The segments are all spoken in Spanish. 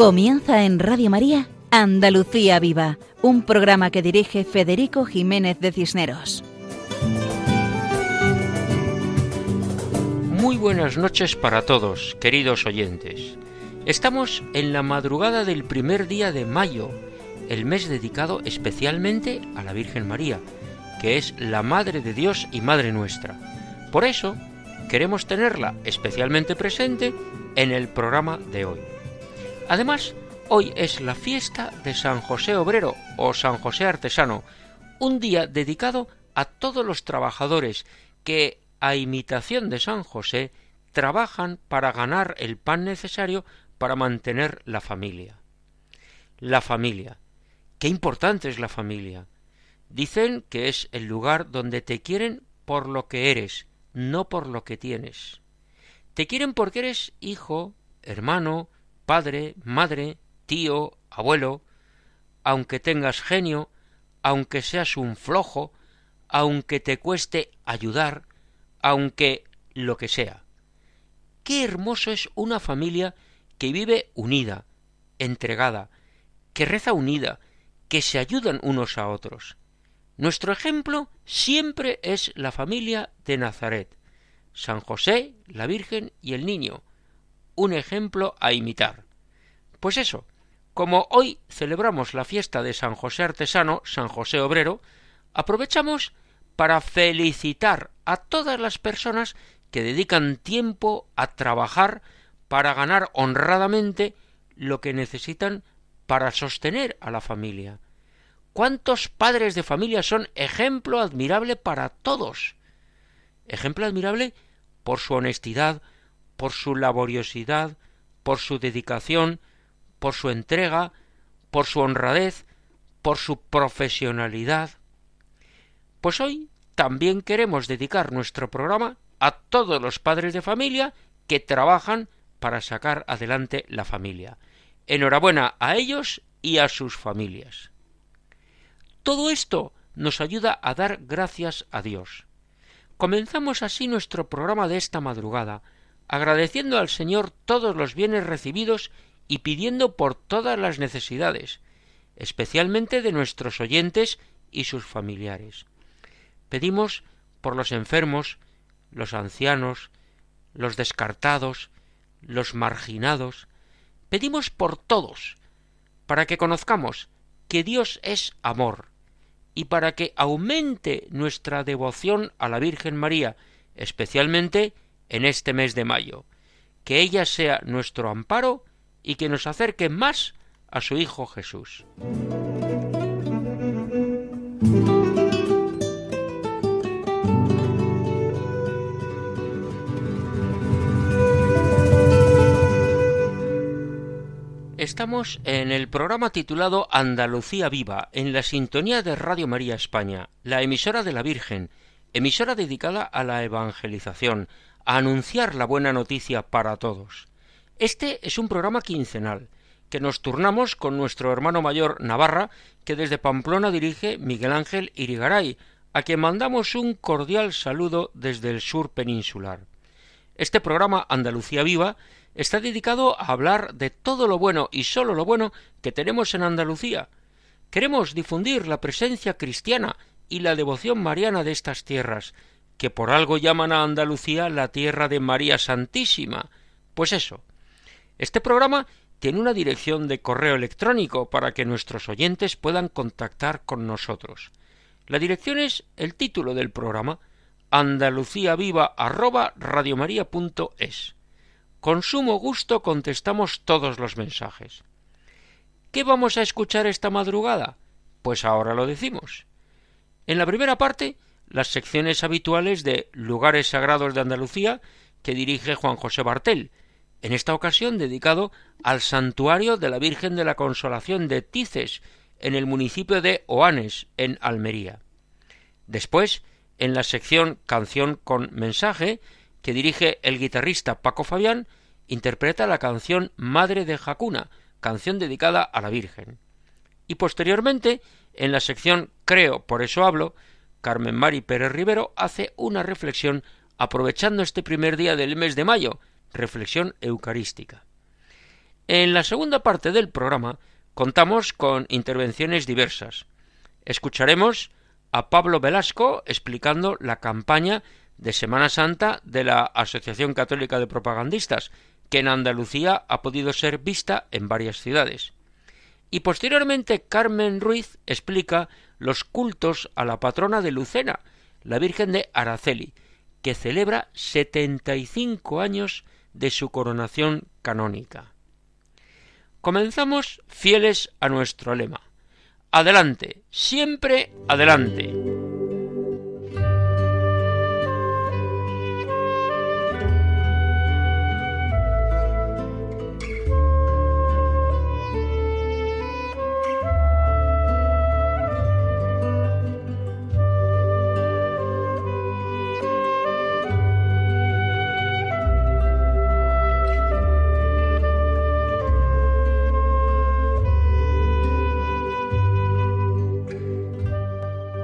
Comienza en Radio María Andalucía Viva, un programa que dirige Federico Jiménez de Cisneros. Muy buenas noches para todos, queridos oyentes. Estamos en la madrugada del primer día de mayo, el mes dedicado especialmente a la Virgen María, que es la Madre de Dios y Madre nuestra. Por eso, queremos tenerla especialmente presente en el programa de hoy. Además, hoy es la fiesta de San José Obrero o San José Artesano, un día dedicado a todos los trabajadores que, a imitación de San José, trabajan para ganar el pan necesario para mantener la familia. La familia. Qué importante es la familia. Dicen que es el lugar donde te quieren por lo que eres, no por lo que tienes. Te quieren porque eres hijo, hermano, padre, madre, tío, abuelo, aunque tengas genio, aunque seas un flojo, aunque te cueste ayudar, aunque lo que sea. Qué hermoso es una familia que vive unida, entregada, que reza unida, que se ayudan unos a otros. Nuestro ejemplo siempre es la familia de Nazaret, San José, la Virgen y el Niño, un ejemplo a imitar. Pues eso, como hoy celebramos la fiesta de San José Artesano, San José Obrero, aprovechamos para felicitar a todas las personas que dedican tiempo a trabajar para ganar honradamente lo que necesitan para sostener a la familia. ¿Cuántos padres de familia son ejemplo admirable para todos? Ejemplo admirable por su honestidad, por su laboriosidad, por su dedicación, por su entrega, por su honradez, por su profesionalidad. Pues hoy también queremos dedicar nuestro programa a todos los padres de familia que trabajan para sacar adelante la familia. Enhorabuena a ellos y a sus familias. Todo esto nos ayuda a dar gracias a Dios. Comenzamos así nuestro programa de esta madrugada, agradeciendo al Señor todos los bienes recibidos y pidiendo por todas las necesidades, especialmente de nuestros oyentes y sus familiares. Pedimos por los enfermos, los ancianos, los descartados, los marginados, pedimos por todos, para que conozcamos que Dios es amor, y para que aumente nuestra devoción a la Virgen María, especialmente en este mes de mayo, que ella sea nuestro amparo y que nos acerque más a su Hijo Jesús. Estamos en el programa titulado Andalucía Viva, en la sintonía de Radio María España, la emisora de la Virgen, emisora dedicada a la evangelización, a anunciar la buena noticia para todos. Este es un programa quincenal, que nos turnamos con nuestro hermano mayor Navarra, que desde Pamplona dirige Miguel Ángel Irigaray, a quien mandamos un cordial saludo desde el sur peninsular. Este programa Andalucía Viva está dedicado a hablar de todo lo bueno y sólo lo bueno que tenemos en Andalucía. Queremos difundir la presencia cristiana y la devoción mariana de estas tierras, que por algo llaman a Andalucía la tierra de María Santísima. Pues eso. Este programa tiene una dirección de correo electrónico para que nuestros oyentes puedan contactar con nosotros. La dirección es el título del programa andaluciaviva@radiomaria.es. Con sumo gusto contestamos todos los mensajes. ¿Qué vamos a escuchar esta madrugada? Pues ahora lo decimos. En la primera parte, las secciones habituales de Lugares Sagrados de Andalucía, que dirige Juan José Bartel, en esta ocasión dedicado al santuario de la Virgen de la Consolación de Tices, en el municipio de Oanes, en Almería. Después, en la sección Canción con mensaje, que dirige el guitarrista Paco Fabián, interpreta la canción Madre de Jacuna, canción dedicada a la Virgen. Y posteriormente, en la sección Creo, por eso hablo, Carmen Mari Pérez Rivero hace una reflexión aprovechando este primer día del mes de mayo, reflexión eucarística. En la segunda parte del programa contamos con intervenciones diversas. Escucharemos a Pablo Velasco explicando la campaña de Semana Santa de la Asociación Católica de Propagandistas, que en Andalucía ha podido ser vista en varias ciudades. Y posteriormente Carmen Ruiz explica los cultos a la patrona de Lucena, la Virgen de Araceli, que celebra 75 años de su coronación canónica. Comenzamos fieles a nuestro lema. Adelante, siempre adelante.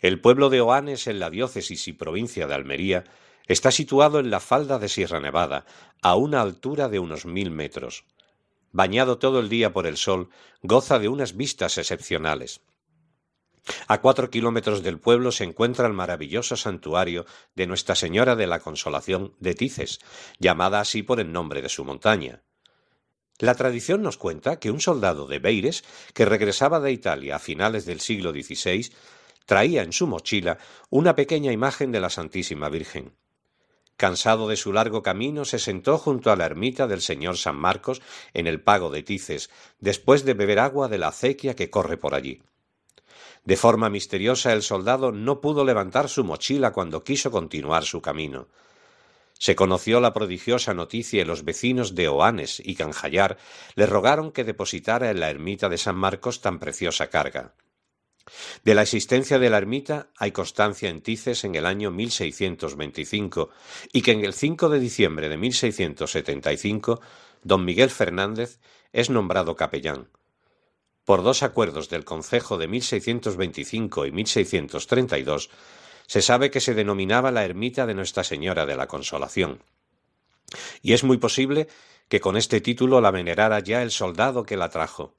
El pueblo de Oanes, en la diócesis y provincia de Almería, está situado en la falda de Sierra Nevada, a una altura de unos mil metros. Bañado todo el día por el sol, goza de unas vistas excepcionales. A cuatro kilómetros del pueblo se encuentra el maravilloso santuario de Nuestra Señora de la Consolación de Tices, llamada así por el nombre de su montaña. La tradición nos cuenta que un soldado de Beires, que regresaba de Italia a finales del siglo XVI, traía en su mochila una pequeña imagen de la Santísima Virgen. Cansado de su largo camino, se sentó junto a la ermita del señor San Marcos en el pago de Tices, después de beber agua de la acequia que corre por allí. De forma misteriosa el soldado no pudo levantar su mochila cuando quiso continuar su camino. Se conoció la prodigiosa noticia y los vecinos de Oanes y Canjallar le rogaron que depositara en la ermita de San Marcos tan preciosa carga. De la existencia de la ermita hay constancia en Tices en el año 1625 y que en el 5 de diciembre de 1675 don Miguel Fernández es nombrado capellán. Por dos acuerdos del Concejo de 1625 y 1632 se sabe que se denominaba la ermita de Nuestra Señora de la Consolación. Y es muy posible que con este título la venerara ya el soldado que la trajo.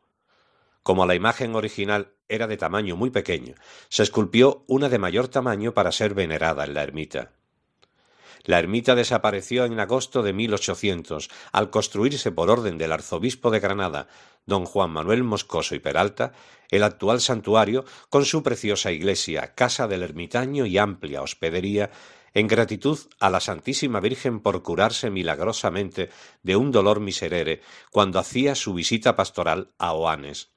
Como la imagen original era de tamaño muy pequeño, se esculpió una de mayor tamaño para ser venerada en la ermita. La ermita desapareció en agosto de 1800 al construirse por orden del arzobispo de Granada, don Juan Manuel Moscoso y Peralta, el actual santuario con su preciosa iglesia, casa del ermitaño y amplia hospedería, en gratitud a la Santísima Virgen por curarse milagrosamente de un dolor miserere cuando hacía su visita pastoral a Oanes.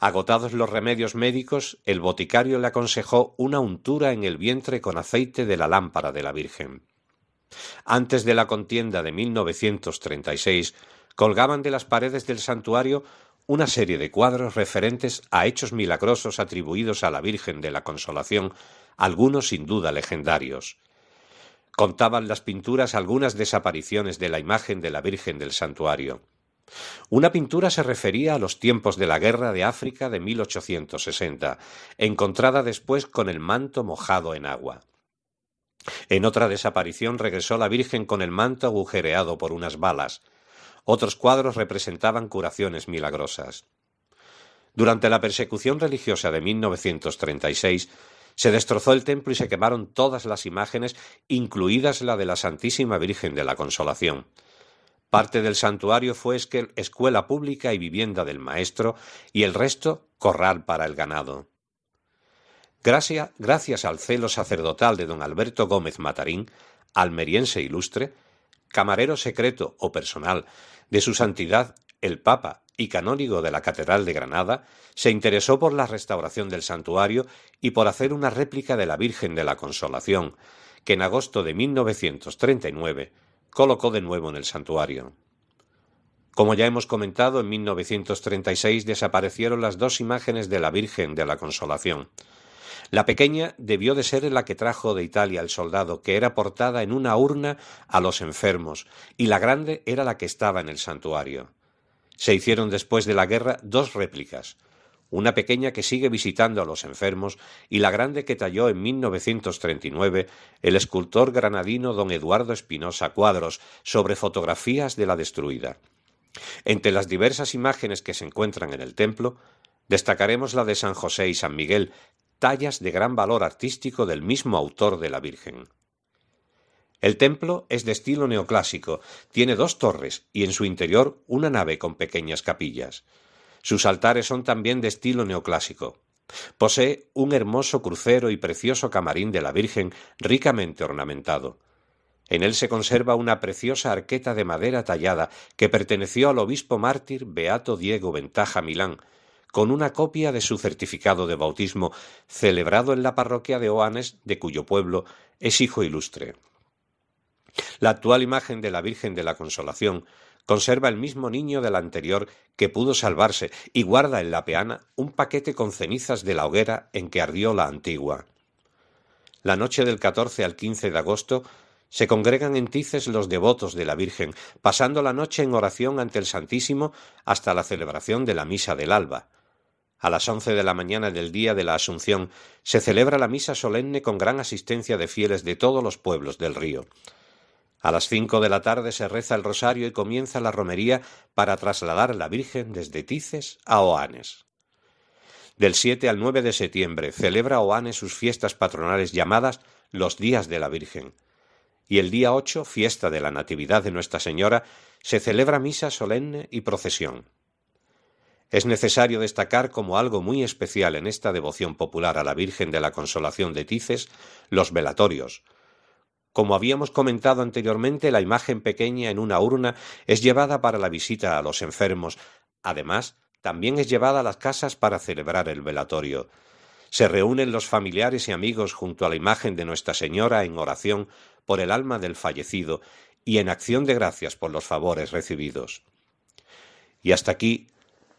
Agotados los remedios médicos, el boticario le aconsejó una untura en el vientre con aceite de la lámpara de la Virgen. Antes de la contienda de 1936, colgaban de las paredes del santuario una serie de cuadros referentes a hechos milagrosos atribuidos a la Virgen de la Consolación, algunos sin duda legendarios. Contaban las pinturas algunas desapariciones de la imagen de la Virgen del santuario. Una pintura se refería a los tiempos de la guerra de África de 1860, encontrada después con el manto mojado en agua. En otra desaparición regresó la Virgen con el manto agujereado por unas balas. Otros cuadros representaban curaciones milagrosas. Durante la persecución religiosa de 1936, se destrozó el templo y se quemaron todas las imágenes, incluidas la de la Santísima Virgen de la Consolación. Parte del santuario fue escuela pública y vivienda del maestro y el resto corral para el ganado. Gracias, gracias al celo sacerdotal de don Alberto Gómez Matarín, almeriense ilustre, camarero secreto o personal de su santidad el Papa y canónigo de la Catedral de Granada, se interesó por la restauración del santuario y por hacer una réplica de la Virgen de la Consolación, que en agosto de 1939 colocó de nuevo en el santuario. Como ya hemos comentado, en 1936 desaparecieron las dos imágenes de la Virgen de la Consolación. La pequeña debió de ser la que trajo de Italia el soldado, que era portada en una urna a los enfermos, y la grande era la que estaba en el santuario. Se hicieron después de la guerra dos réplicas, una pequeña que sigue visitando a los enfermos y la grande que talló en 1939 el escultor granadino don Eduardo Espinosa Cuadros sobre fotografías de la destruida. Entre las diversas imágenes que se encuentran en el templo, destacaremos la de San José y San Miguel, tallas de gran valor artístico del mismo autor de la Virgen. El templo es de estilo neoclásico, tiene dos torres y en su interior una nave con pequeñas capillas. Sus altares son también de estilo neoclásico. Posee un hermoso crucero y precioso camarín de la Virgen ricamente ornamentado. En él se conserva una preciosa arqueta de madera tallada que perteneció al obispo mártir Beato Diego Ventaja Milán, con una copia de su certificado de bautismo celebrado en la parroquia de Oanes, de cuyo pueblo es hijo ilustre. La actual imagen de la Virgen de la Consolación conserva el mismo niño del anterior que pudo salvarse y guarda en la peana un paquete con cenizas de la hoguera en que ardió la antigua. La noche del 14 al 15 de agosto se congregan en Tices los devotos de la Virgen, pasando la noche en oración ante el Santísimo hasta la celebración de la misa del alba. A las once de la mañana del día de la Asunción se celebra la misa solemne con gran asistencia de fieles de todos los pueblos del río. A las cinco de la tarde se reza el rosario y comienza la romería para trasladar a la Virgen desde Tices a Oanes. Del 7 al 9 de septiembre celebra Oanes sus fiestas patronales llamadas los días de la Virgen y el día ocho, fiesta de la Natividad de Nuestra Señora, se celebra misa solemne y procesión. Es necesario destacar como algo muy especial en esta devoción popular a la Virgen de la Consolación de Tices los velatorios. Como habíamos comentado anteriormente, la imagen pequeña en una urna es llevada para la visita a los enfermos. Además, también es llevada a las casas para celebrar el velatorio. Se reúnen los familiares y amigos junto a la imagen de Nuestra Señora en oración por el alma del fallecido y en acción de gracias por los favores recibidos. Y hasta aquí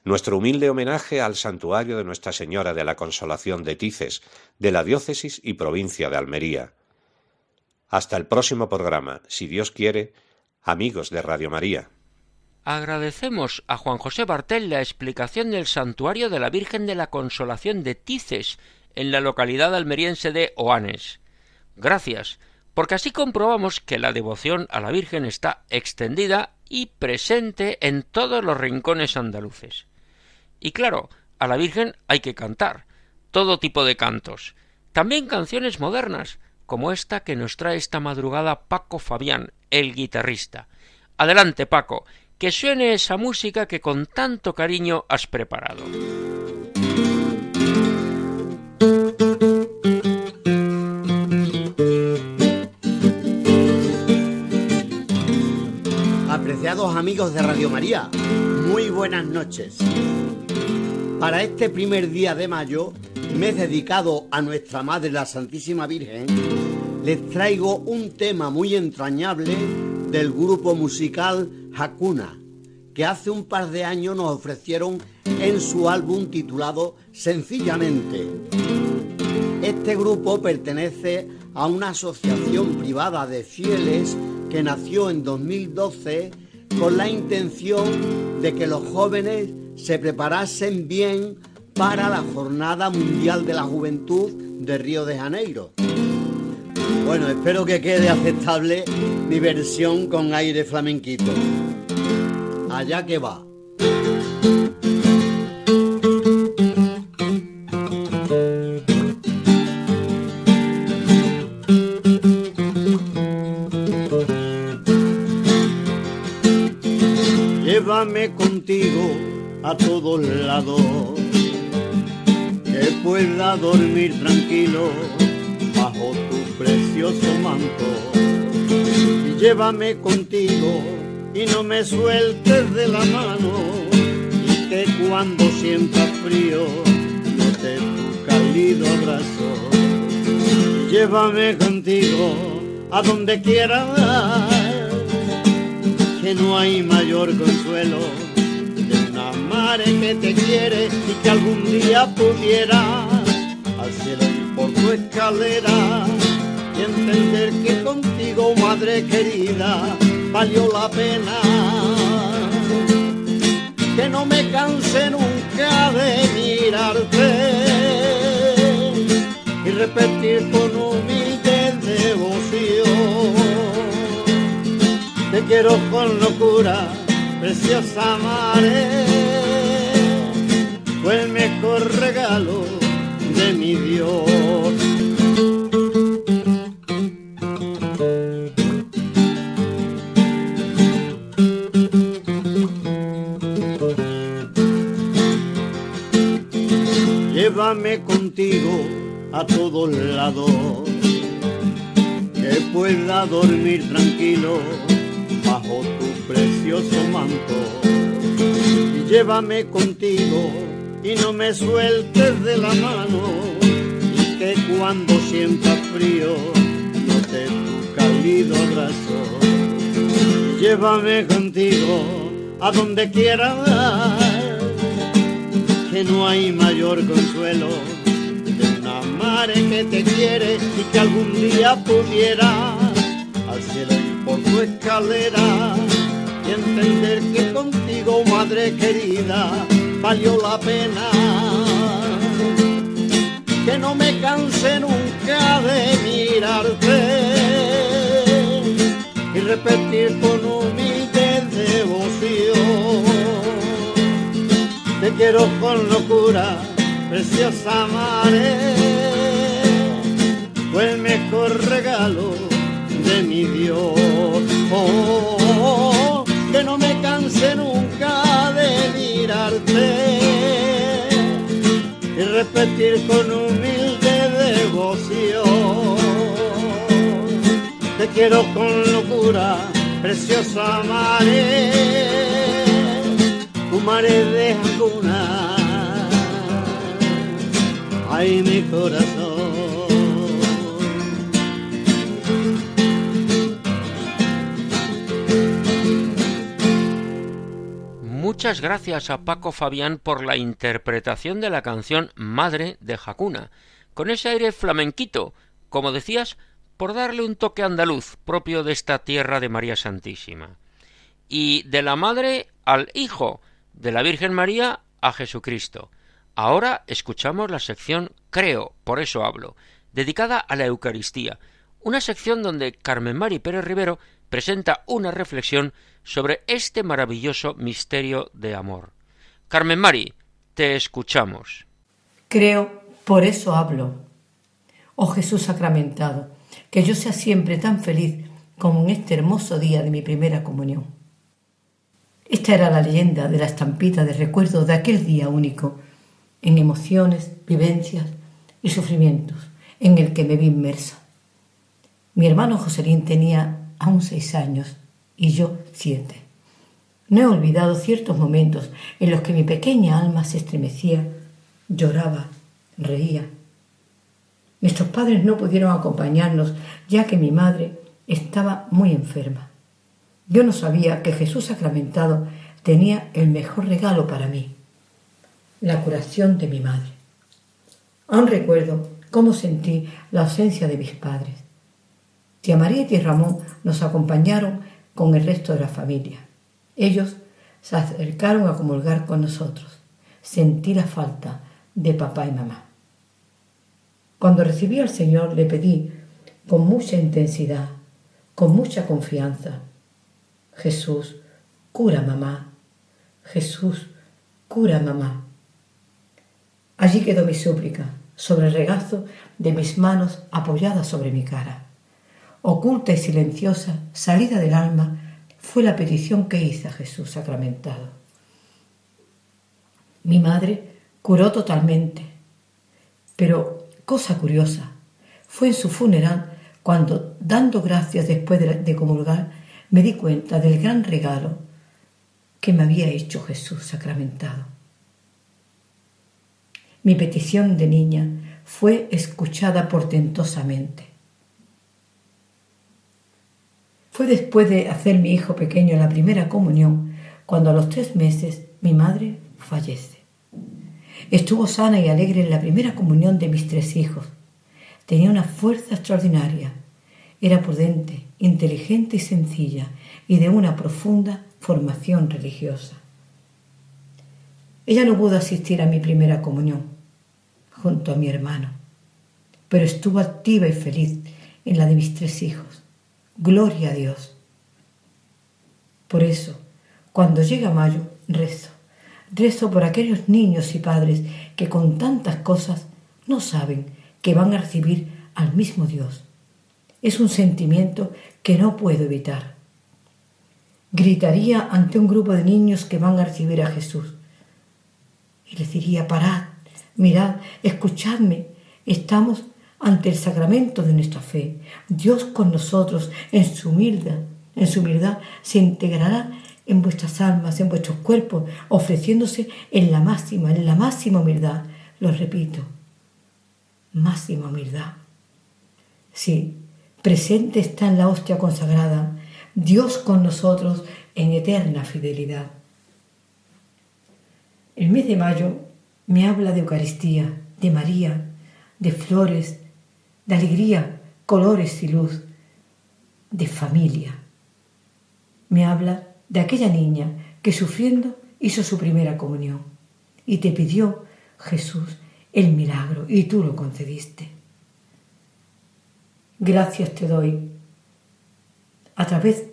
nuestro humilde homenaje al santuario de Nuestra Señora de la Consolación de Tices, de la diócesis y provincia de Almería. Hasta el próximo programa, si Dios quiere, amigos de Radio María. Agradecemos a Juan José Bartel la explicación del santuario de la Virgen de la Consolación de Tices, en la localidad almeriense de Oanes. Gracias porque así comprobamos que la devoción a la Virgen está extendida y presente en todos los rincones andaluces. Y claro, a la Virgen hay que cantar, todo tipo de cantos, también canciones modernas, como esta que nos trae esta madrugada Paco Fabián, el guitarrista. Adelante, Paco, que suene esa música que con tanto cariño has preparado. Apreciados amigos de Radio María, muy buenas noches. Para este primer día de mayo, mes dedicado a nuestra Madre la Santísima Virgen, les traigo un tema muy entrañable del grupo musical Hakuna, que hace un par de años nos ofrecieron en su álbum titulado Sencillamente. Este grupo pertenece a una asociación privada de fieles que nació en 2012 con la intención de que los jóvenes se preparasen bien para la Jornada Mundial de la Juventud de Río de Janeiro. Bueno, espero que quede aceptable mi versión con aire flamenquito. Allá que va. llévame contigo a todos lados, que pueda dormir tranquilo bajo tu precioso manto. Y llévame contigo y no me sueltes de la mano, y que cuando sienta frío note tu cálido abrazo. llévame contigo a donde quieras que no hay mayor consuelo que te quiere y que algún día pudiera al cielo por tu escalera y entender que contigo, madre querida, valió la pena. Que no me canse nunca de mirarte y repetir con humilde devoción. Te quiero con locura, preciosa madre, de mi Dios. llévame contigo a todos lados, que pueda dormir tranquilo bajo tu precioso manto. Llévame contigo y no me sueltes de la mano, y que cuando sienta frío note tu cálido abrazo. Llévame contigo a donde quieras que no hay mayor consuelo de una madre que te quiere y que algún día pudiera cielo ir por tu escalera y entender que contigo, madre querida, valió la pena. Que no me canse nunca de mirarte y repetir con humilde devoción te quiero con locura, preciosa madre, fue el mejor regalo de mi Dios. Oh, que no me canse nunca con humilde devoción. Te quiero con locura, preciosa madre de ay mi corazón. Muchas gracias a Paco Fabián por la interpretación de la canción Madre de Jacuna, con ese aire flamenquito, como decías, por darle un toque andaluz propio de esta tierra de María Santísima. Y de la madre al hijo, de la Virgen María a Jesucristo. Ahora escuchamos la sección Creo, por eso hablo, dedicada a la Eucaristía, una sección donde Carmen Mari Pérez Rivero presenta una reflexión sobre este maravilloso misterio de amor. Carmen Mari, te escuchamos. Creo, por eso hablo. Oh Jesús sacramentado, que yo sea siempre tan feliz como en este hermoso día de mi primera comunión. Esta era la leyenda de la estampita de recuerdo de aquel día único, en emociones, vivencias y sufrimientos, en el que me vi inmersa. Mi hermano Joselín tenía aún seis años y yo siete. No he olvidado ciertos momentos en los que mi pequeña alma se estremecía, lloraba, reía. Nuestros padres no pudieron acompañarnos ya que mi madre estaba muy enferma. Yo no sabía que Jesús sacramentado tenía el mejor regalo para mí, la curación de mi madre. Aún recuerdo cómo sentí la ausencia de mis padres. Tía María y tía Ramón nos acompañaron con el resto de la familia. Ellos se acercaron a comulgar con nosotros. Sentí la falta de papá y mamá. Cuando recibí al Señor le pedí con mucha intensidad, con mucha confianza, Jesús, cura mamá. Jesús, cura mamá. Allí quedó mi súplica, sobre el regazo de mis manos apoyadas sobre mi cara. Oculta y silenciosa, salida del alma, fue la petición que hice a Jesús sacramentado. Mi madre curó totalmente, pero, cosa curiosa, fue en su funeral cuando, dando gracias después de comulgar, me di cuenta del gran regalo que me había hecho Jesús sacramentado. Mi petición de niña fue escuchada portentosamente. Fue después de hacer mi hijo pequeño la primera comunión, cuando a los tres meses mi madre fallece. Estuvo sana y alegre en la primera comunión de mis tres hijos. Tenía una fuerza extraordinaria. Era prudente, inteligente y sencilla, y de una profunda formación religiosa. Ella no pudo asistir a mi primera comunión junto a mi hermano, pero estuvo activa y feliz en la de mis tres hijos. Gloria a Dios. Por eso, cuando llega mayo, rezo. Rezo por aquellos niños y padres que con tantas cosas no saben que van a recibir al mismo Dios. Es un sentimiento que no puedo evitar. Gritaría ante un grupo de niños que van a recibir a Jesús. Y les diría, parad, mirad, escuchadme, estamos ante el sacramento de nuestra fe. Dios con nosotros en su humildad, en su humildad se integrará en vuestras almas, en vuestros cuerpos, ofreciéndose en la máxima, en la máxima humildad. Lo repito, máxima humildad. Sí, presente está en la hostia consagrada, Dios con nosotros en eterna fidelidad. El mes de mayo me habla de Eucaristía, de María, de flores, de alegría, colores y luz, de familia. Me habla de aquella niña que sufriendo hizo su primera comunión y te pidió, Jesús, el milagro y tú lo concediste. Gracias te doy a través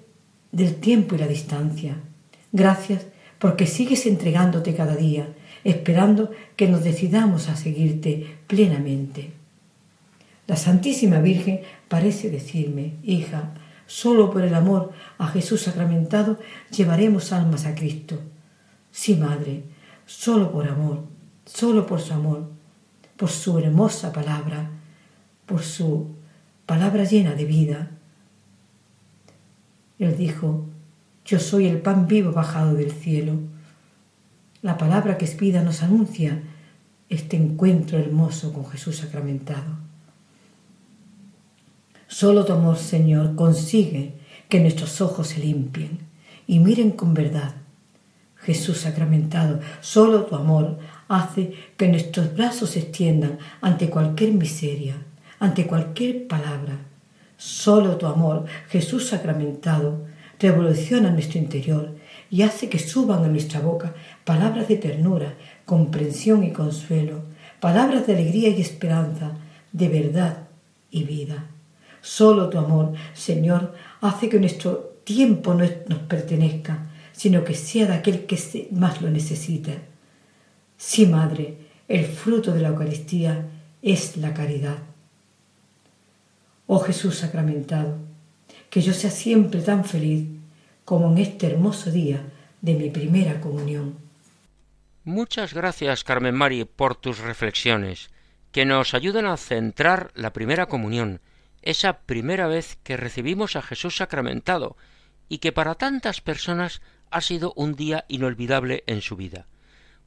del tiempo y la distancia. Gracias porque sigues entregándote cada día, esperando que nos decidamos a seguirte plenamente. La Santísima Virgen parece decirme, hija, solo por el amor a Jesús sacramentado llevaremos almas a Cristo. Sí, Madre, solo por amor, solo por su amor, por su hermosa palabra, por su palabra llena de vida. Él dijo, yo soy el pan vivo bajado del cielo. La palabra que es vida nos anuncia este encuentro hermoso con Jesús sacramentado. Solo tu amor, Señor, consigue que nuestros ojos se limpien y miren con verdad. Jesús sacramentado, solo tu amor hace que nuestros brazos se extiendan ante cualquier miseria, ante cualquier palabra. Solo tu amor, Jesús sacramentado, revoluciona nuestro interior y hace que suban a nuestra boca palabras de ternura, comprensión y consuelo, palabras de alegría y esperanza, de verdad y vida. Solo tu amor, Señor, hace que nuestro tiempo no nos pertenezca, sino que sea de aquel que más lo necesita. Sí, Madre, el fruto de la Eucaristía es la caridad. Oh Jesús sacramentado, que yo sea siempre tan feliz como en este hermoso día de mi primera comunión. Muchas gracias, Carmen Mari, por tus reflexiones, que nos ayudan a centrar la primera comunión, esa primera vez que recibimos a Jesús sacramentado, y que para tantas personas ha sido un día inolvidable en su vida.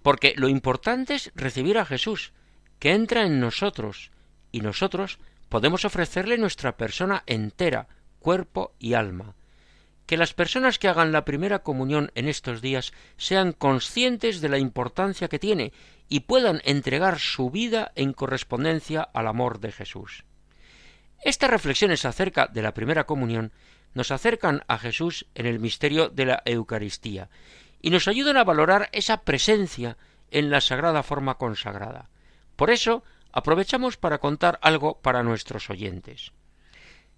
Porque lo importante es recibir a Jesús, que entra en nosotros, y nosotros podemos ofrecerle nuestra persona entera, cuerpo y alma. Que las personas que hagan la primera comunión en estos días sean conscientes de la importancia que tiene y puedan entregar su vida en correspondencia al amor de Jesús. Estas reflexiones acerca de la primera comunión nos acercan a Jesús en el misterio de la Eucaristía y nos ayudan a valorar esa presencia en la sagrada forma consagrada. Por eso, aprovechamos para contar algo para nuestros oyentes.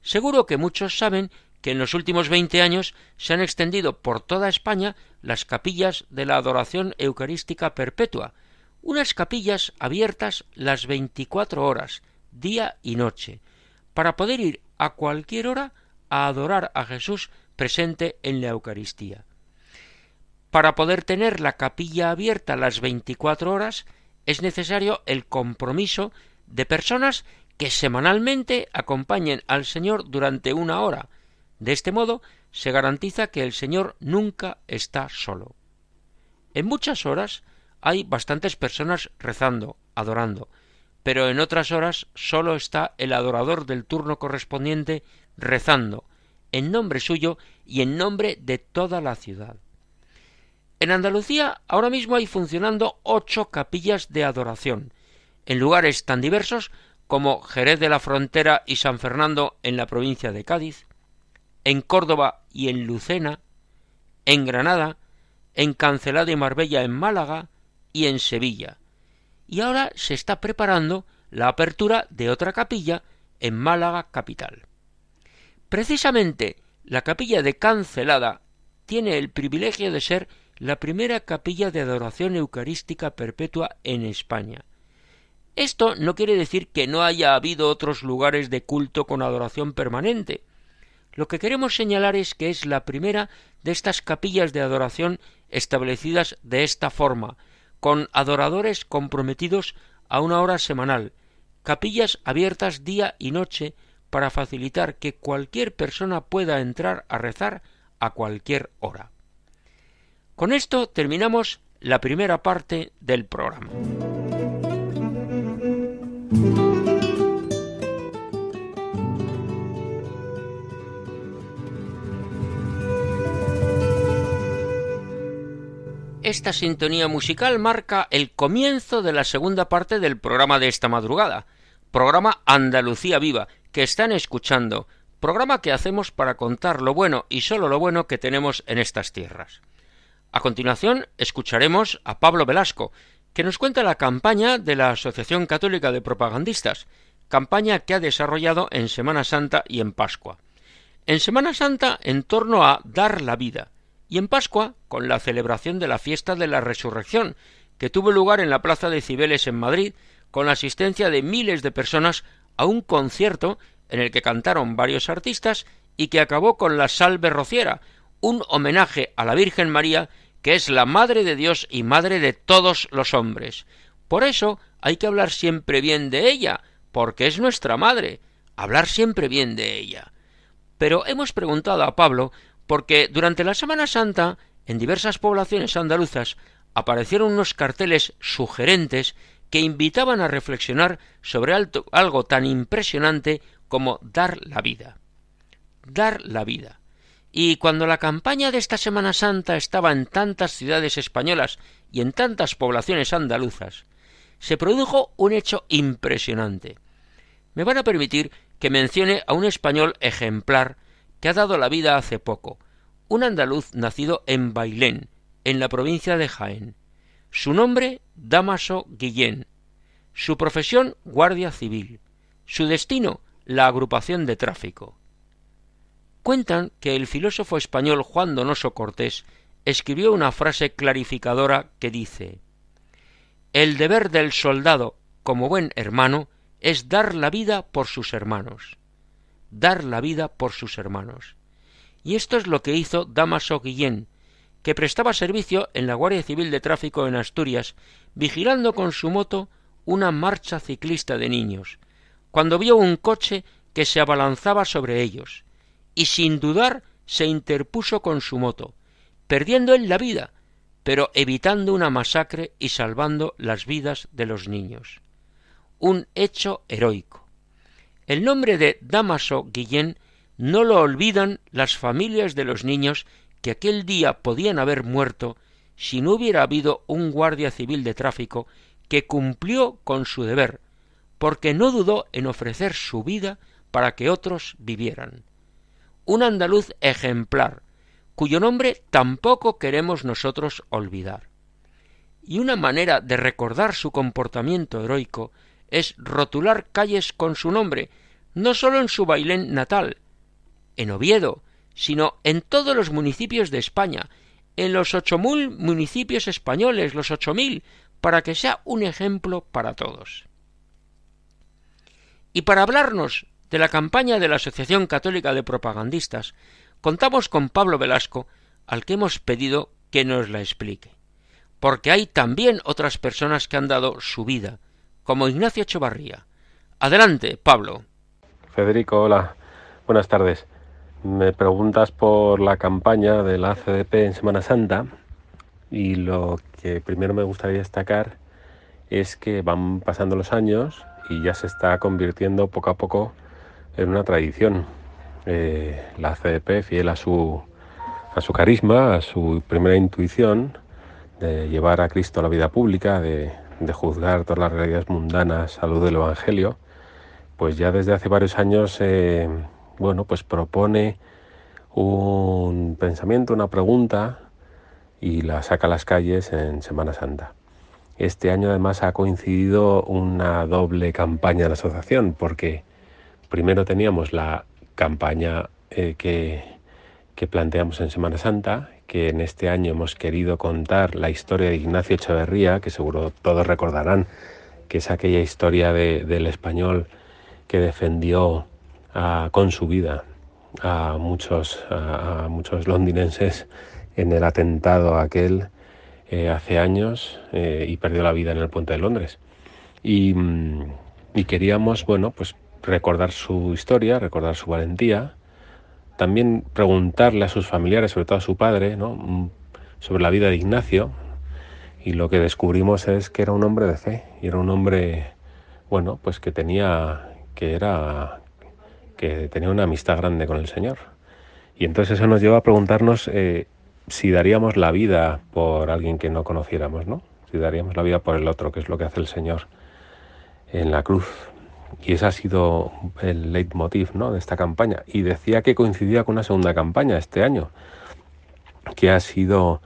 Seguro que muchos saben que en los últimos veinte años se han extendido por toda España las capillas de la adoración eucarística perpetua, unas capillas abiertas las veinticuatro horas, día y noche, para poder ir a cualquier hora a adorar a Jesús presente en la Eucaristía. Para poder tener la capilla abierta las veinticuatro horas es necesario el compromiso de personas que semanalmente acompañen al Señor durante una hora. De este modo se garantiza que el Señor nunca está solo. En muchas horas hay bastantes personas rezando, adorando, pero en otras horas solo está el adorador del turno correspondiente rezando, en nombre suyo y en nombre de toda la ciudad. En Andalucía ahora mismo hay funcionando ocho capillas de adoración, en lugares tan diversos como Jerez de la Frontera y San Fernando en la provincia de Cádiz, en Córdoba y en Lucena, en Granada, en Cancelada y Marbella en Málaga y en Sevilla. Y ahora se está preparando la apertura de otra capilla en Málaga capital. Precisamente la capilla de Cancelada tiene el privilegio de ser la primera capilla de adoración eucarística perpetua en España. Esto no quiere decir que no haya habido otros lugares de culto con adoración permanente. Lo que queremos señalar es que es la primera de estas capillas de adoración establecidas de esta forma, con adoradores comprometidos a una hora semanal, capillas abiertas día y noche para facilitar que cualquier persona pueda entrar a rezar a cualquier hora. Con esto terminamos la primera parte del programa. Esta sintonía musical marca el comienzo de la segunda parte del programa de esta madrugada, programa Andalucía Viva, que están escuchando, programa que hacemos para contar lo bueno y sólo lo bueno que tenemos en estas tierras. A continuación escucharemos a Pablo Velasco, que nos cuenta la campaña de la Asociación Católica de Propagandistas, campaña que ha desarrollado en Semana Santa y en Pascua. En Semana Santa en torno a dar la vida, y en Pascua con la celebración de la fiesta de la Resurrección, que tuvo lugar en la Plaza de Cibeles en Madrid, con la asistencia de miles de personas a un concierto en el que cantaron varios artistas y que acabó con la Salve Rociera, un homenaje a la Virgen María, que es la Madre de Dios y Madre de todos los hombres. Por eso hay que hablar siempre bien de ella, porque es nuestra Madre, hablar siempre bien de ella. Pero hemos preguntado a Pablo porque durante la Semana Santa, en diversas poblaciones andaluzas, aparecieron unos carteles sugerentes que invitaban a reflexionar sobre algo tan impresionante como dar la vida. Dar la vida. Y cuando la campaña de esta Semana Santa estaba en tantas ciudades españolas y en tantas poblaciones andaluzas, se produjo un hecho impresionante. Me van a permitir que mencione a un español ejemplar que ha dado la vida hace poco, un andaluz nacido en Bailén, en la provincia de Jaén. Su nombre, Damaso Guillén. Su profesión, guardia civil. Su destino, la agrupación de tráfico. Cuentan que el filósofo español Juan Donoso Cortés escribió una frase clarificadora que dice El deber del soldado, como buen hermano, es dar la vida por sus hermanos. Dar la vida por sus hermanos. Y esto es lo que hizo Damaso Guillén, que prestaba servicio en la Guardia Civil de Tráfico en Asturias, vigilando con su moto una marcha ciclista de niños, cuando vio un coche que se abalanzaba sobre ellos, y sin dudar se interpuso con su moto, perdiendo él la vida, pero evitando una masacre y salvando las vidas de los niños. Un hecho heroico. El nombre de Damaso Guillén no lo olvidan las familias de los niños que aquel día podían haber muerto si no hubiera habido un guardia civil de tráfico que cumplió con su deber, porque no dudó en ofrecer su vida para que otros vivieran un andaluz ejemplar, cuyo nombre tampoco queremos nosotros olvidar. Y una manera de recordar su comportamiento heroico es rotular calles con su nombre, no sólo en su Bailén natal, en Oviedo, sino en todos los municipios de España, en los ocho mil municipios españoles, los ocho mil, para que sea un ejemplo para todos. Y para hablarnos de la campaña de la Asociación Católica de Propagandistas, contamos con Pablo Velasco, al que hemos pedido que nos la explique. Porque hay también otras personas que han dado su vida, como Ignacio Echevarría. Adelante, Pablo. Federico, hola. Buenas tardes. Me preguntas por la campaña de la CDP en Semana Santa y lo que primero me gustaría destacar es que van pasando los años y ya se está convirtiendo poco a poco en una tradición. eh, la CDP, fiel a su, a su carisma, a su primera intuición de llevar a Cristo a la vida pública, de, de juzgar todas las realidades mundanas a luz del Evangelio, pues ya desde hace varios años, eh, bueno, pues propone un pensamiento, una pregunta y la saca a las calles en Semana Santa. Este año además ha coincidido una doble campaña de la asociación, porque primero teníamos la campaña eh, que, que planteamos en Semana Santa, que en este año hemos querido contar la historia de Ignacio Echeverría, que seguro todos recordarán que es aquella historia del español que defendió con su vida a muchos, londinenses en el atentado aquel eh, hace años eh, y perdió la vida en el puente de Londres. Y, y, queríamos, bueno, pues recordar su historia, recordar su valentía, también preguntarle a sus familiares, sobre todo a su padre. Mm, sobre la vida de Ignacio. Y lo que descubrimos es que era un hombre de fe y era un hombre, bueno, pues que tenía, que era, que tenía una amistad grande con el Señor. Y entonces eso nos lleva a preguntarnos eh, si daríamos la vida por alguien que no conociéramos, ¿no? Si daríamos la vida por el otro, que es lo que hace el Señor en la cruz. Y ese ha sido el leitmotiv ¿no? de esta campaña. Y decía que coincidía con una segunda campaña este año, que ha sido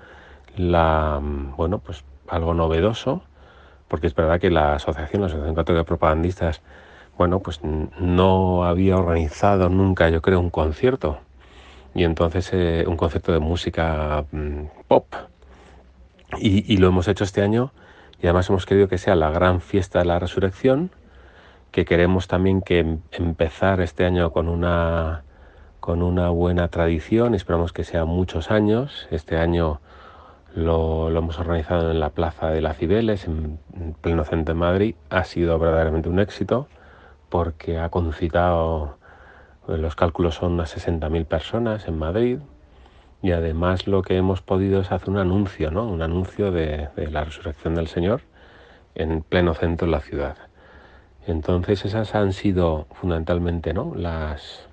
la bueno, pues algo novedoso, porque es verdad que la asociación, la Asociación Católica de Propagandistas, bueno, pues no había organizado nunca, yo creo, un concierto. Y entonces eh, un concierto de música mm, pop. Y lo hemos hecho este año y además hemos querido que sea la gran fiesta de la resurrección que queremos también que em, empezar este año con una con una buena tradición, esperamos que sea muchos años. Este año lo, hemos organizado en la Plaza de las Cibeles, en, pleno centro de Madrid. Ha sido verdaderamente un éxito porque ha concitado, los cálculos son unas 60.000 personas en Madrid y además lo que hemos podido es hacer un anuncio, ¿no? un anuncio de la resurrección del Señor en pleno centro de la ciudad. Entonces esas han sido fundamentalmente ¿no? las,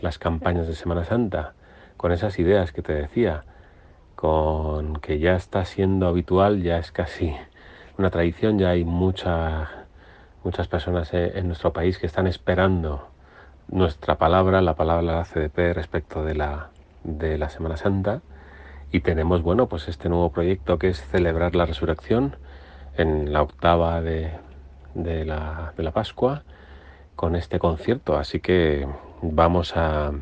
las campañas de Semana Santa, con esas ideas que te decía, con que ya está siendo habitual, ya es casi una tradición, ya hay muchas muchas personas en nuestro país que están esperando nuestra palabra, la palabra de la CDP respecto de la, de la Semana Santa. Y tenemos, bueno, pues este nuevo proyecto que es celebrar la resurrección en la octava de, de la, de la Pascua con este concierto. Así que vamos a,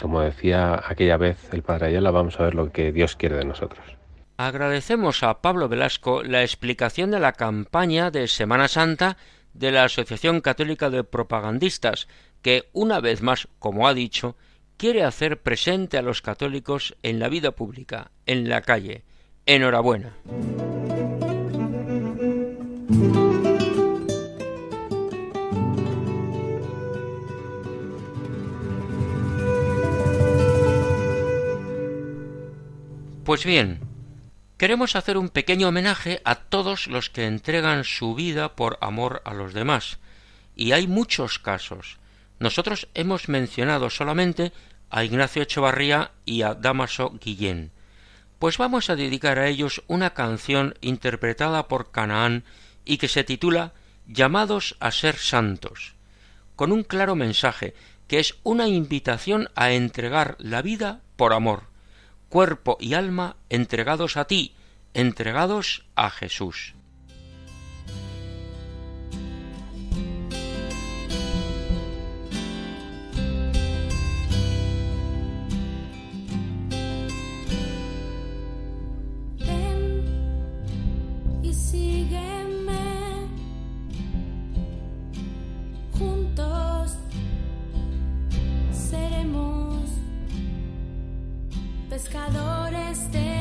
como decía aquella vez el Padre Ayala, vamos a ver lo que Dios quiere de nosotros. Agradecemos a Pablo Velasco la explicación de la campaña de Semana Santa de la Asociación Católica de Propagandistas, que una vez más, como ha dicho, quiere hacer presente a los católicos en la vida pública, en la calle. Enhorabuena. Pues bien, queremos hacer un pequeño homenaje a todos los que entregan su vida por amor a los demás, y hay muchos casos. Nosotros hemos mencionado solamente a Ignacio Echevarría y a Damaso Guillén. Pues vamos a dedicar a ellos una canción interpretada por Canaán y que se titula Llamados a ser santos, con un claro mensaje que es una invitación a entregar la vida por amor cuerpo y alma entregados a ti, entregados a Jesús. Pescadores de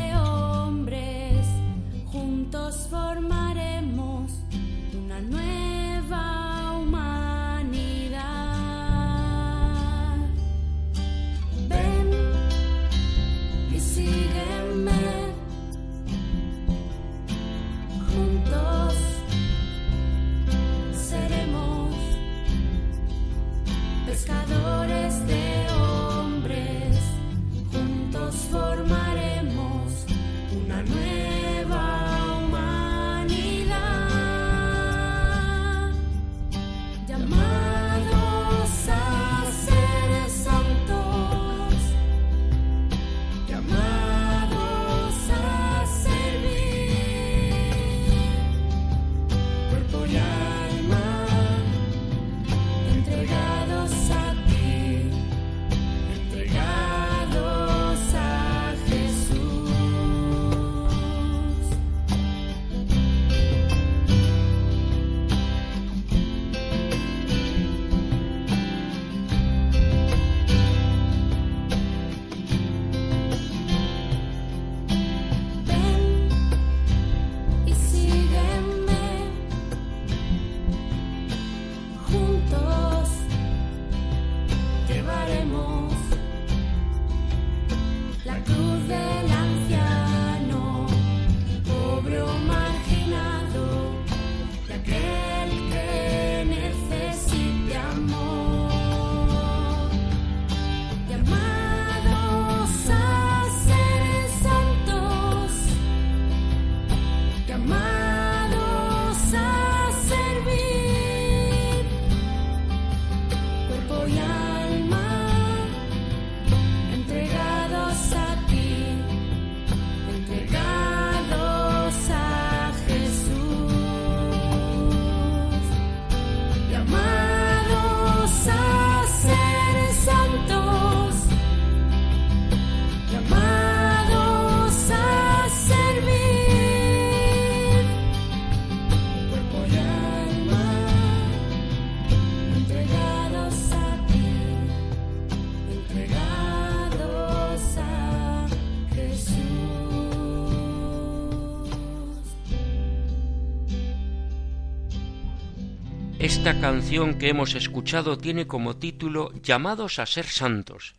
Esta canción que hemos escuchado tiene como título Llamados a ser santos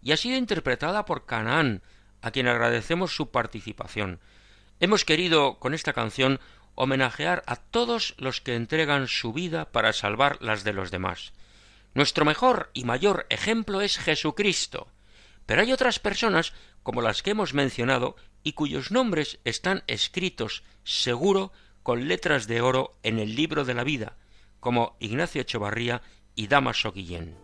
y ha sido interpretada por Canaán, a quien agradecemos su participación. Hemos querido con esta canción homenajear a todos los que entregan su vida para salvar las de los demás. Nuestro mejor y mayor ejemplo es Jesucristo. Pero hay otras personas, como las que hemos mencionado, y cuyos nombres están escritos, seguro, con letras de oro en el libro de la vida, como Ignacio Echevarría y Damaso Guillén.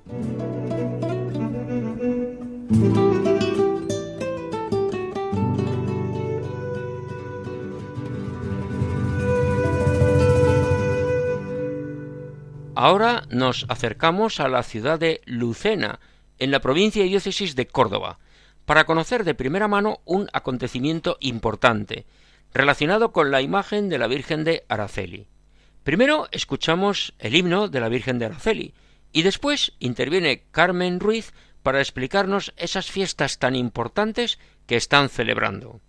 Ahora nos acercamos a la ciudad de Lucena, en la provincia y diócesis de Córdoba, para conocer de primera mano un acontecimiento importante, relacionado con la imagen de la Virgen de Araceli. Primero escuchamos el himno de la Virgen de Araceli y después interviene Carmen Ruiz para explicarnos esas fiestas tan importantes que están celebrando.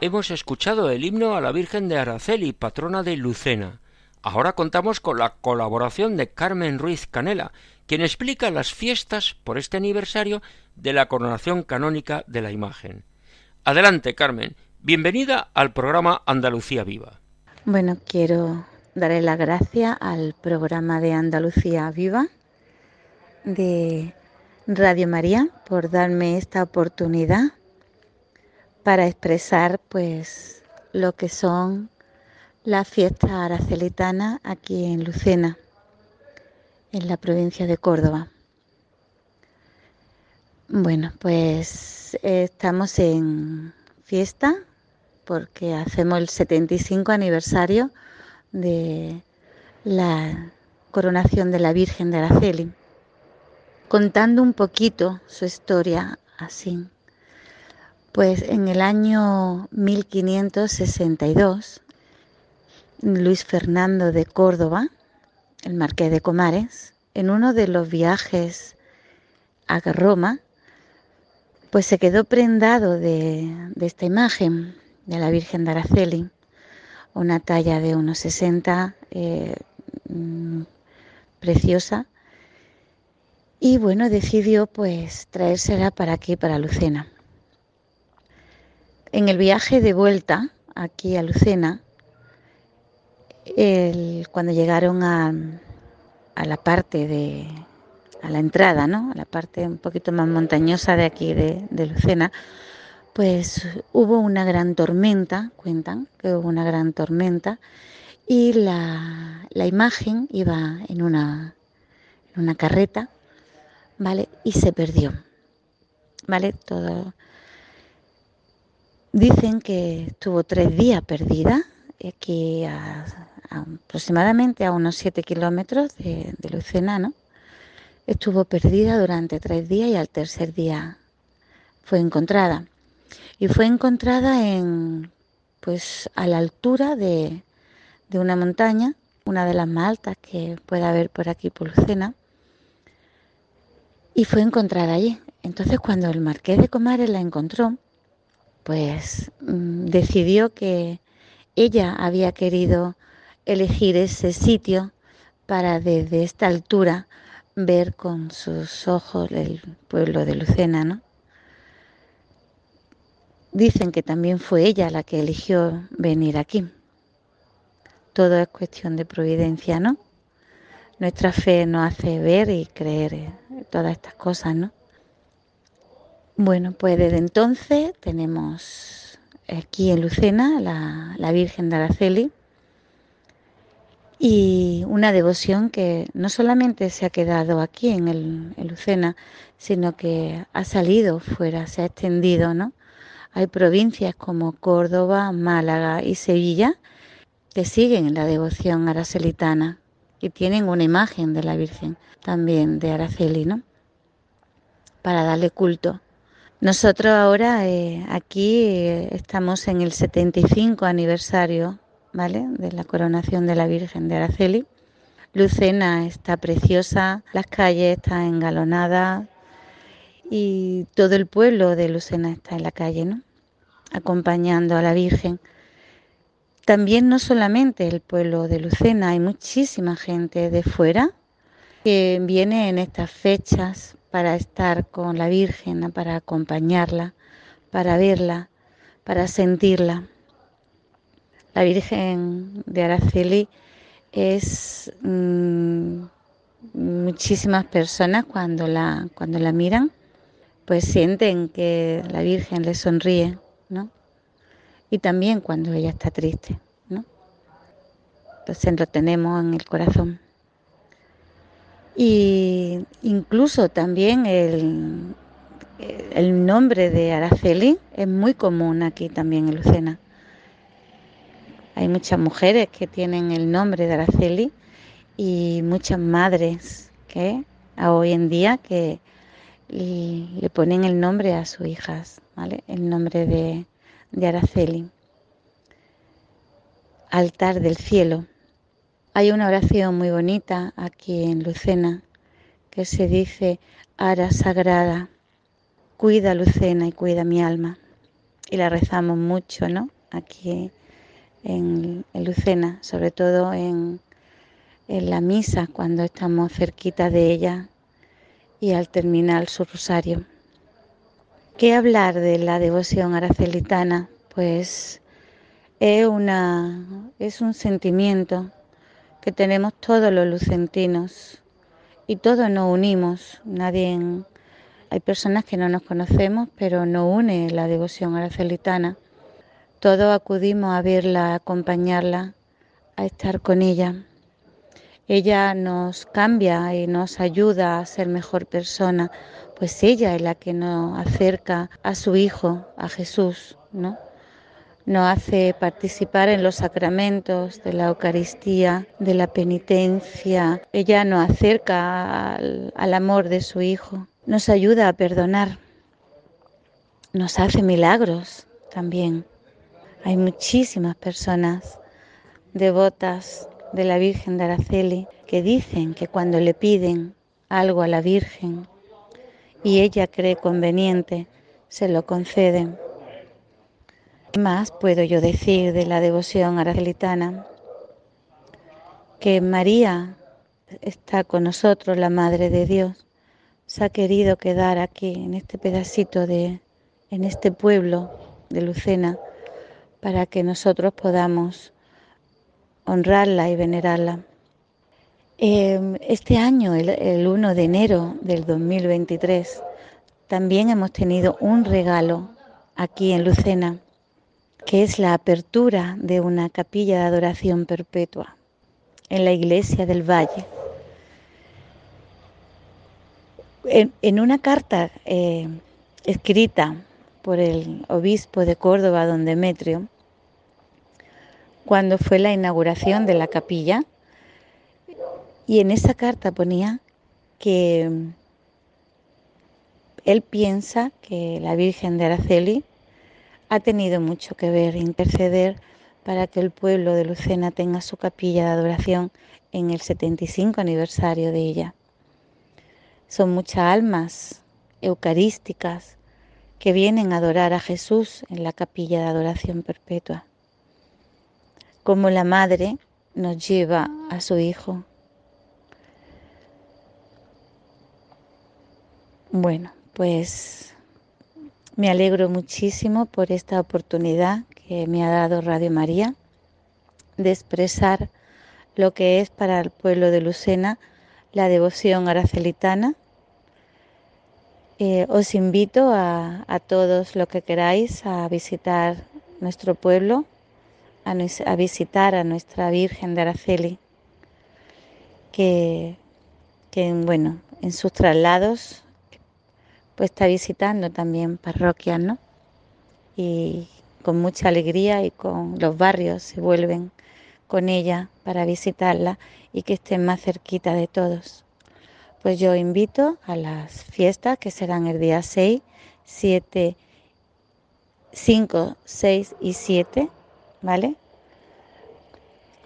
Hemos escuchado el himno a la Virgen de Araceli, patrona de Lucena. Ahora contamos con la colaboración de Carmen Ruiz Canela, quien explica las fiestas por este aniversario de la coronación canónica de la imagen. Adelante, Carmen. Bienvenida al programa Andalucía Viva. Bueno, quiero darle la gracia al programa de Andalucía Viva de Radio María por darme esta oportunidad para expresar pues lo que son las fiestas aracelitanas aquí en Lucena en la provincia de Córdoba. Bueno, pues estamos en fiesta porque hacemos el 75 aniversario de la coronación de la Virgen de Araceli, contando un poquito su historia así. Pues en el año 1562, Luis Fernando de Córdoba, el marqués de Comares, en uno de los viajes a Roma, pues se quedó prendado de, esta imagen de la Virgen de Araceli, una talla de unos 60, eh, mm, preciosa, y bueno, decidió pues traérsela para aquí, para Lucena. En el viaje de vuelta aquí a Lucena, cuando llegaron a, a la parte de, a la entrada, ¿no? A la parte un poquito más montañosa de aquí de, de Lucena, pues hubo una gran tormenta, cuentan que hubo una gran tormenta, y la, la imagen iba en una, en una carreta, ¿vale? Y se perdió, ¿vale? Todo. Dicen que estuvo tres días perdida, aquí a, aproximadamente a unos siete kilómetros de, Lucena. Estuvo perdida durante tres días y al tercer día fue encontrada. Y fue encontrada en, pues, a la altura de, de una montaña, una de las más altas que puede haber por aquí, por Lucena, y fue encontrada allí. Entonces, cuando el marqués de Comares la encontró, pues mm, decidió que ella había querido elegir ese sitio para desde esta altura ver con sus ojos el pueblo de Lucena, ¿no? Dicen que también fue ella la que eligió venir aquí. Todo es cuestión de providencia, ¿no? Nuestra fe nos hace ver y creer todas estas cosas, ¿no? Bueno, pues desde entonces tenemos aquí en Lucena la, la Virgen de Araceli y una devoción que no solamente se ha quedado aquí en, el, en Lucena, sino que ha salido fuera, se ha extendido, ¿no? Hay provincias como Córdoba, Málaga y Sevilla que siguen la devoción aracelitana y tienen una imagen de la Virgen también de Araceli, ¿no? Para darle culto. Nosotros ahora eh, aquí eh, estamos en el 75 aniversario, ¿vale? De la coronación de la Virgen de Araceli. Lucena está preciosa, las calles están engalonadas y todo el pueblo de Lucena está en la calle, ¿no? Acompañando a la Virgen. También no solamente el pueblo de Lucena, hay muchísima gente de fuera que viene en estas fechas para estar con la Virgen, para acompañarla, para verla, para sentirla. La Virgen de Araceli es mmm, muchísimas personas cuando la, cuando la miran, pues sienten que la Virgen les sonríe, ¿no? Y también cuando ella está triste, ¿no? Entonces lo tenemos en el corazón. Y incluso también el, el nombre de Araceli es muy común aquí también en Lucena. Hay muchas mujeres que tienen el nombre de Araceli y muchas madres que hoy en día que le ponen el nombre a sus hijas, ¿vale? El nombre de, de Araceli. Altar del cielo. Hay una oración muy bonita aquí en Lucena que se dice, Ara sagrada, cuida Lucena y cuida mi alma. y la rezamos mucho, ¿no? Aquí en, en Lucena, sobre todo en, en la misa, cuando estamos cerquita de ella y al terminar su rosario. ¿Qué hablar de la devoción aracelitana? Pues es, una, es un sentimiento que tenemos todos los lucentinos y todos nos unimos. Nadie hay personas que no nos conocemos, pero nos une la devoción aracelitana. Todos acudimos a verla, a acompañarla, a estar con ella. Ella nos cambia y nos ayuda a ser mejor persona, pues ella es la que nos acerca a su Hijo, a Jesús, ¿no? Nos hace participar en los sacramentos de la Eucaristía, de la penitencia. Ella nos acerca al, al amor de su Hijo, nos ayuda a perdonar, nos hace milagros también. Hay muchísimas personas devotas de la Virgen de Araceli que dicen que cuando le piden algo a la Virgen y ella cree conveniente, se lo conceden. ¿Qué más puedo yo decir de la devoción aracelitana? Que María está con nosotros, la Madre de Dios, se ha querido quedar aquí, en este pedacito de, en este pueblo de Lucena, para que nosotros podamos honrarla y venerarla. Eh, Este año, el 1 de enero del 2023, también hemos tenido un regalo aquí en Lucena, que es la apertura de una capilla de adoración perpetua en la iglesia del Valle. En, en una carta eh, escrita por el obispo de Córdoba, don Demetrio, cuando fue la inauguración de la capilla, y en esa carta ponía que él piensa que la Virgen de Araceli ha tenido mucho que ver, interceder para que el pueblo de Lucena tenga su capilla de adoración en el 75 aniversario de ella. Son muchas almas eucarísticas que vienen a adorar a Jesús en la capilla de adoración perpetua. Como la madre nos lleva a su hijo. Bueno, pues me alegro muchísimo por esta oportunidad que me ha dado Radio María de expresar lo que es para el pueblo de Lucena la devoción aracelitana. Eh, os invito a, todos los que queráis a visitar nuestro pueblo, a visitar a nuestra Virgen de Araceli, que, que bueno, en sus traslados pues está visitando también parroquias, ¿no? Y con mucha alegría y con los barrios se vuelven con ella para visitarla y que estén más cerquita de todos. Pues yo invito a las fiestas que serán el día 6, 7, 5, 6 y 7, ¿vale?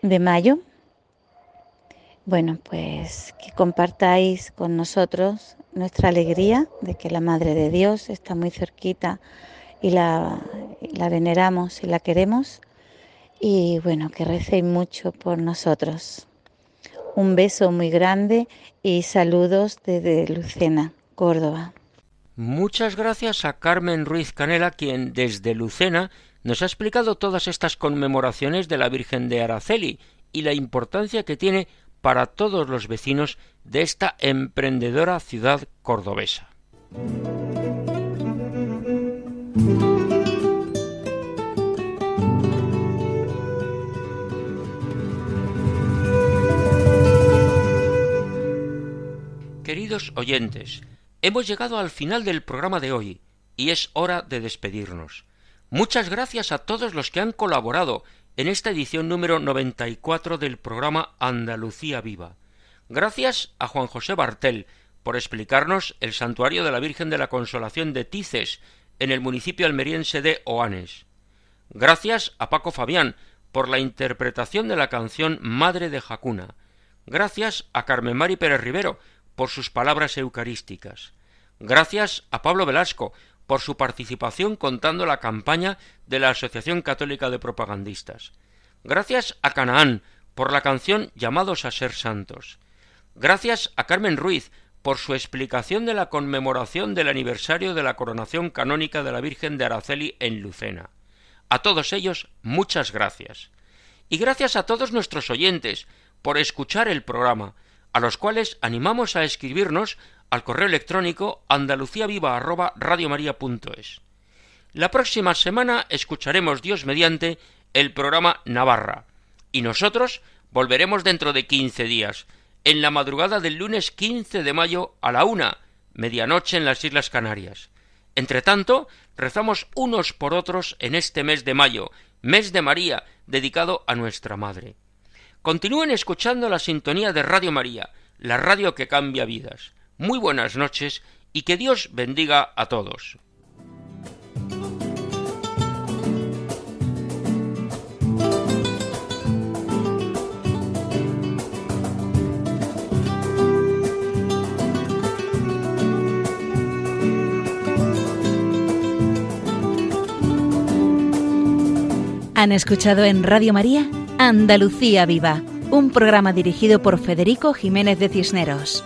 De mayo. Bueno, pues que compartáis con nosotros nuestra alegría de que la Madre de Dios está muy cerquita y la, la veneramos y la queremos. Y bueno, que recéis mucho por nosotros. Un beso muy grande y saludos desde Lucena, Córdoba. Muchas gracias a Carmen Ruiz Canela, quien desde Lucena nos ha explicado todas estas conmemoraciones de la Virgen de Araceli y la importancia que tiene para todos los vecinos de esta emprendedora ciudad cordobesa. Queridos oyentes, hemos llegado al final del programa de hoy y es hora de despedirnos. Muchas gracias a todos los que han colaborado en esta edición número 94 del programa Andalucía Viva. Gracias a Juan José Bartel por explicarnos el santuario de la Virgen de la Consolación de Tices en el municipio almeriense de Oanes. Gracias a Paco Fabián por la interpretación de la canción Madre de Jacuna. Gracias a Carmen Mari Pérez Rivero por sus palabras eucarísticas. Gracias a Pablo Velasco por su participación contando la campaña de la Asociación Católica de Propagandistas. Gracias a Canaán por la canción Llamados a ser santos. Gracias a Carmen Ruiz por su explicación de la conmemoración del aniversario de la coronación canónica de la Virgen de Araceli en Lucena. A todos ellos, muchas gracias. Y gracias a todos nuestros oyentes por escuchar el programa, a los cuales animamos a escribirnos al correo electrónico andaluciaviva@radiomaria.es. La próxima semana escucharemos Dios mediante el programa Navarra y nosotros volveremos dentro de quince días, en la madrugada del lunes 15 de mayo a la una, medianoche en las Islas Canarias. Entre tanto, rezamos unos por otros en este mes de mayo, mes de María, dedicado a nuestra Madre. Continúen escuchando la sintonía de Radio María, la radio que cambia vidas. Muy buenas noches y que Dios bendiga a todos. Han escuchado en Radio María Andalucía Viva, un programa dirigido por Federico Jiménez de Cisneros.